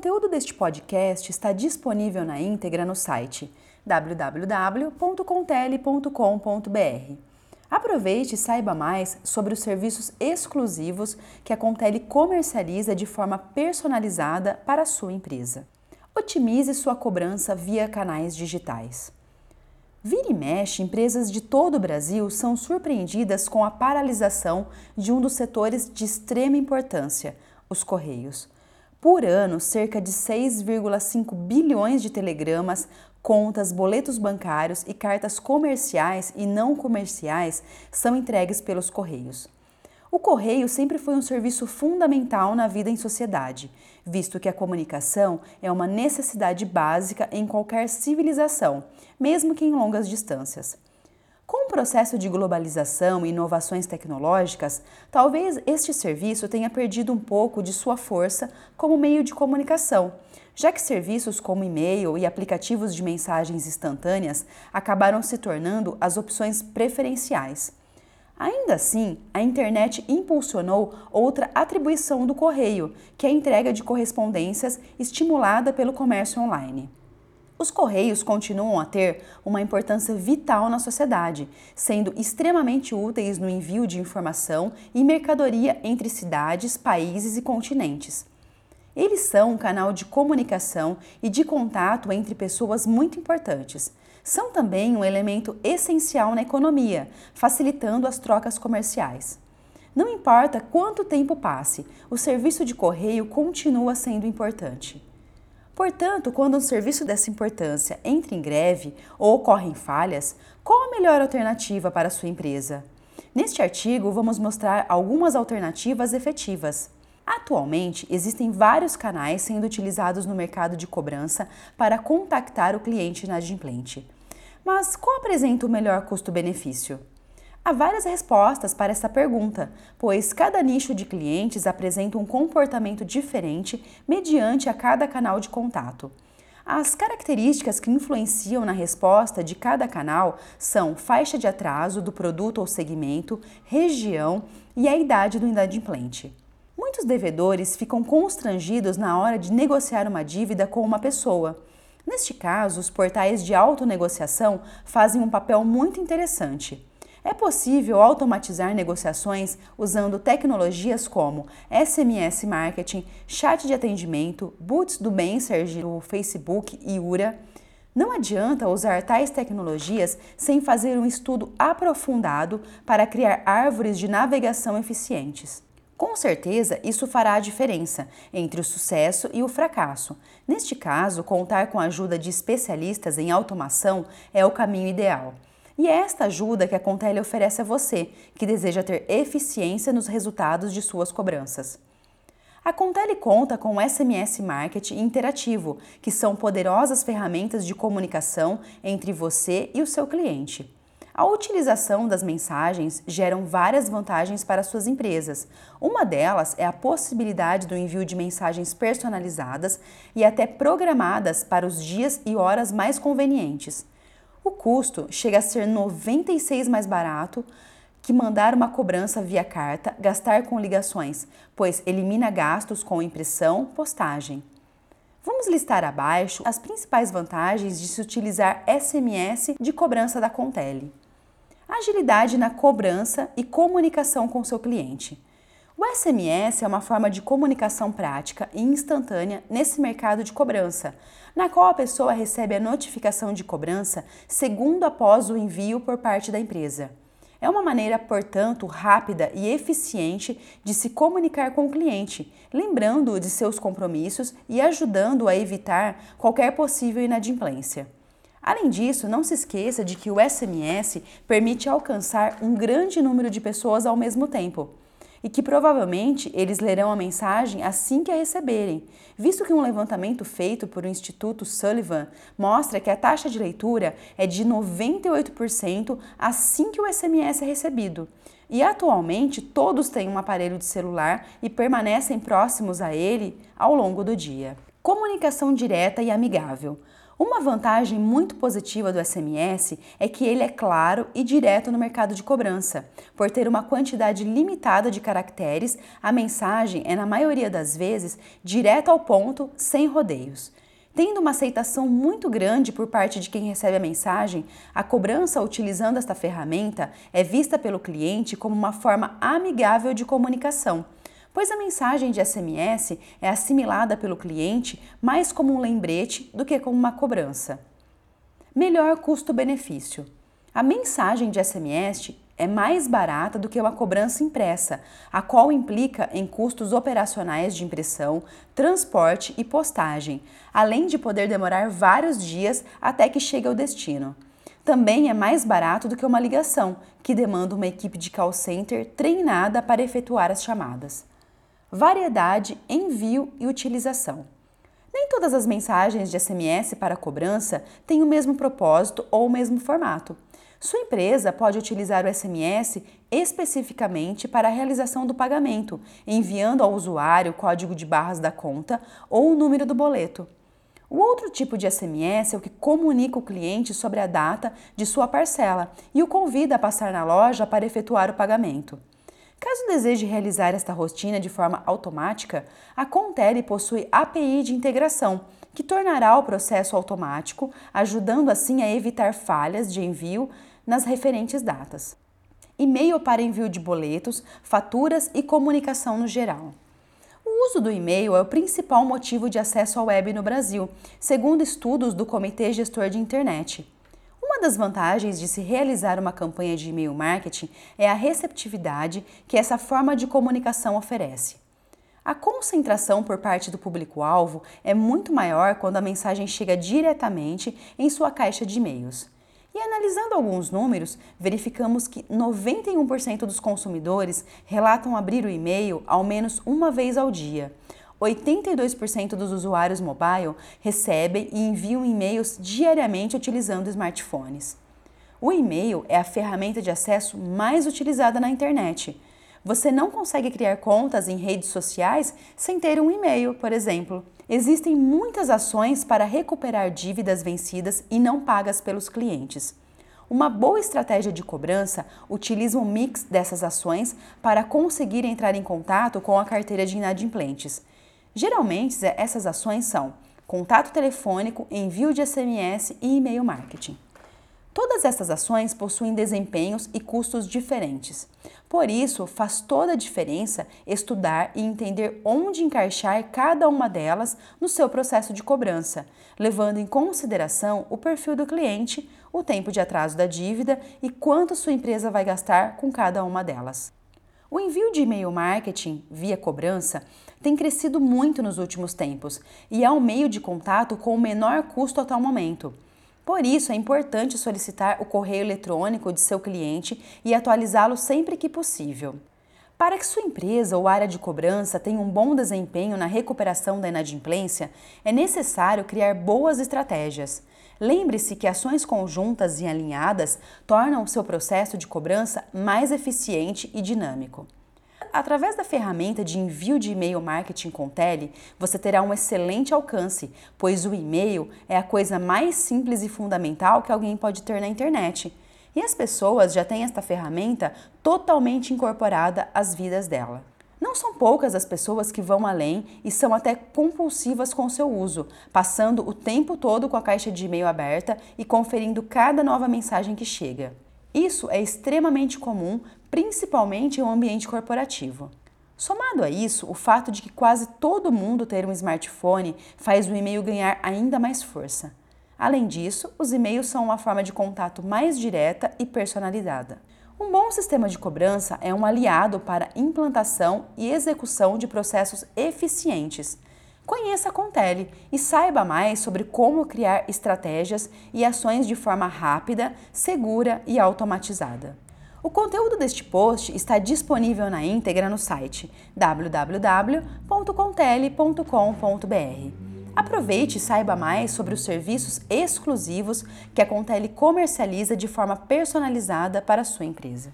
conteúdo deste podcast está disponível na íntegra no site www.contele.com.br. Aproveite e saiba mais sobre os serviços exclusivos que a Contele comercializa de forma personalizada para a sua empresa. Otimize sua cobrança via canais digitais. Vira e mexe, empresas de todo o Brasil são surpreendidas com a paralisação de um dos setores de extrema importância, os Correios. Por ano, cerca de 6,5 bilhões de telegramas, contas, boletos bancários e cartas comerciais e não comerciais são entregues pelos Correios. O correio sempre foi um serviço fundamental na vida em sociedade, visto que a comunicação é uma necessidade básica em qualquer civilização, mesmo que em longas distâncias. Processo de globalização e inovações tecnológicas, talvez este serviço tenha perdido um pouco de sua força como meio de comunicação, já que serviços como e-mail e aplicativos de mensagens instantâneas acabaram se tornando as opções preferenciais. Ainda assim, a internet impulsionou outra atribuição do correio, que é a entrega de correspondências estimulada pelo comércio online. Os Correios continuam a ter uma importância vital na sociedade, sendo extremamente úteis no envio de informação e mercadoria entre cidades, países e continentes. Eles são um canal de comunicação e de contato entre pessoas muito importantes. São também um elemento essencial na economia, facilitando as trocas comerciais. Não importa quanto tempo passe, o serviço de correio continua sendo importante. Portanto, quando um serviço dessa importância entra em greve ou ocorrem falhas, qual a melhor alternativa para a sua empresa? Neste artigo, vamos mostrar algumas alternativas efetivas. Atualmente, existem vários canais sendo utilizados no mercado de cobrança para contactar o cliente inadimplente. Mas qual apresenta o melhor custo-benefício? Há várias respostas para essa pergunta, pois cada nicho de clientes apresenta um comportamento diferente mediante a cada canal de contato. As características que influenciam na resposta de cada canal são faixa de atraso do produto ou segmento, região e a idade do inadimplente. Muitos devedores ficam constrangidos na hora de negociar uma dívida com uma pessoa. Neste caso, os portais de autonegociação fazem um papel muito interessante. É possível automatizar negociações usando tecnologias como SMS Marketing, chat de atendimento, Boots do Messenger do Facebook e Ura. Não adianta usar tais tecnologias sem fazer um estudo aprofundado para criar árvores de navegação eficientes. Com certeza, isso fará a diferença entre o sucesso e o fracasso. Neste caso, contar com a ajuda de especialistas em automação é o caminho ideal. E é esta ajuda que a Contele oferece a você, que deseja ter eficiência nos resultados de suas cobranças. A Contele conta com SMS Marketing interativo, que são poderosas ferramentas de comunicação entre você e o seu cliente. A utilização das mensagens geram várias vantagens para suas empresas. Uma delas é a possibilidade do envio de mensagens personalizadas e até programadas para os dias e horas mais convenientes. O custo chega a ser 96 mais barato que mandar uma cobrança via carta, gastar com ligações, pois elimina gastos com impressão, postagem. Vamos listar abaixo as principais vantagens de se utilizar SMS de cobrança da Contele. Agilidade na cobrança e comunicação com seu cliente. O SMS é uma forma de comunicação prática e instantânea nesse mercado de cobrança, na qual a pessoa recebe a notificação de cobrança segundo após o envio por parte da empresa. É uma maneira, portanto, rápida e eficiente de se comunicar com o cliente, lembrando-o de seus compromissos e ajudando-o a evitar qualquer possível inadimplência. Além disso, não se esqueça de que o SMS permite alcançar um grande número de pessoas ao mesmo tempo e que provavelmente eles lerão a mensagem assim que a receberem, visto que um levantamento feito por o Instituto Sullivan mostra que a taxa de leitura é de 98% assim que o SMS é recebido. e atualmente todos têm um aparelho de celular e permanecem próximos a ele ao longo do dia. Comunicação direta e amigável. Uma vantagem muito positiva do SMS é que ele é claro e direto no mercado de cobrança. Por ter uma quantidade limitada de caracteres, a mensagem é, na maioria das vezes, direta ao ponto, sem rodeios. Tendo uma aceitação muito grande por parte de quem recebe a mensagem, a cobrança utilizando esta ferramenta é vista pelo cliente como uma forma amigável de comunicação pois a mensagem de SMS é assimilada pelo cliente mais como um lembrete do que como uma cobrança. Melhor custo-benefício. A mensagem de SMS é mais barata do que uma cobrança impressa, a qual implica em custos operacionais de impressão, transporte e postagem, além de poder demorar vários dias até que chegue ao destino. Também é mais barato do que uma ligação, que demanda uma equipe de call center treinada para efetuar as chamadas variedade, envio e utilização. Nem todas as mensagens de SMS para cobrança têm o mesmo propósito ou o mesmo formato. Sua empresa pode utilizar o SMS especificamente para a realização do pagamento, enviando ao usuário o código de barras da conta ou o número do boleto. O outro tipo de SMS é o que comunica o cliente sobre a data de sua parcela e o convida a passar na loja para efetuar o pagamento. Caso deseje realizar esta rotina de forma automática, a Contele possui API de integração, que tornará o processo automático, ajudando assim a evitar falhas de envio nas referentes datas. E-mail para envio de boletos, faturas e comunicação no geral. O uso do e-mail é o principal motivo de acesso à web no Brasil, segundo estudos do Comitê Gestor de Internet. Uma das vantagens de se realizar uma campanha de e-mail marketing é a receptividade que essa forma de comunicação oferece. A concentração por parte do público-alvo é muito maior quando a mensagem chega diretamente em sua caixa de e-mails. E analisando alguns números, verificamos que 91% dos consumidores relatam abrir o e-mail ao menos uma vez ao dia, 82% dos usuários mobile recebem e enviam e-mails diariamente utilizando smartphones. O e-mail é a ferramenta de acesso mais utilizada na internet. Você não consegue criar contas em redes sociais sem ter um e-mail, por exemplo. Existem muitas ações para recuperar dívidas vencidas e não pagas pelos clientes. Uma boa estratégia de cobrança utiliza um mix dessas ações para conseguir entrar em contato com a carteira de inadimplentes. Geralmente, essas ações são contato telefônico, envio de SMS e e-mail marketing. Todas essas ações possuem desempenhos e custos diferentes. Por isso, faz toda a diferença estudar e entender onde encaixar cada uma delas no seu processo de cobrança, levando em consideração o perfil do cliente, o tempo de atraso da dívida e quanto sua empresa vai gastar com cada uma delas. O envio de e-mail marketing via cobrança tem crescido muito nos últimos tempos e é um meio de contato com o menor custo até o momento. Por isso, é importante solicitar o correio eletrônico de seu cliente e atualizá-lo sempre que possível. Para que sua empresa ou área de cobrança tenha um bom desempenho na recuperação da inadimplência, é necessário criar boas estratégias. Lembre-se que ações conjuntas e alinhadas tornam o seu processo de cobrança mais eficiente e dinâmico. Através da ferramenta de envio de e-mail marketing com Tele, você terá um excelente alcance, pois o e-mail é a coisa mais simples e fundamental que alguém pode ter na internet. E as pessoas já têm esta ferramenta totalmente incorporada às vidas dela. Não são poucas as pessoas que vão além e são até compulsivas com seu uso, passando o tempo todo com a caixa de e-mail aberta e conferindo cada nova mensagem que chega. Isso é extremamente comum, principalmente em um ambiente corporativo. Somado a isso, o fato de que quase todo mundo ter um smartphone faz o e-mail ganhar ainda mais força. Além disso, os e-mails são uma forma de contato mais direta e personalizada. Um bom sistema de cobrança é um aliado para implantação e execução de processos eficientes. Conheça a Contele e saiba mais sobre como criar estratégias e ações de forma rápida, segura e automatizada. O conteúdo deste post está disponível na íntegra no site www.contele.com.br. Aproveite e saiba mais sobre os serviços exclusivos que a Contele comercializa de forma personalizada para a sua empresa.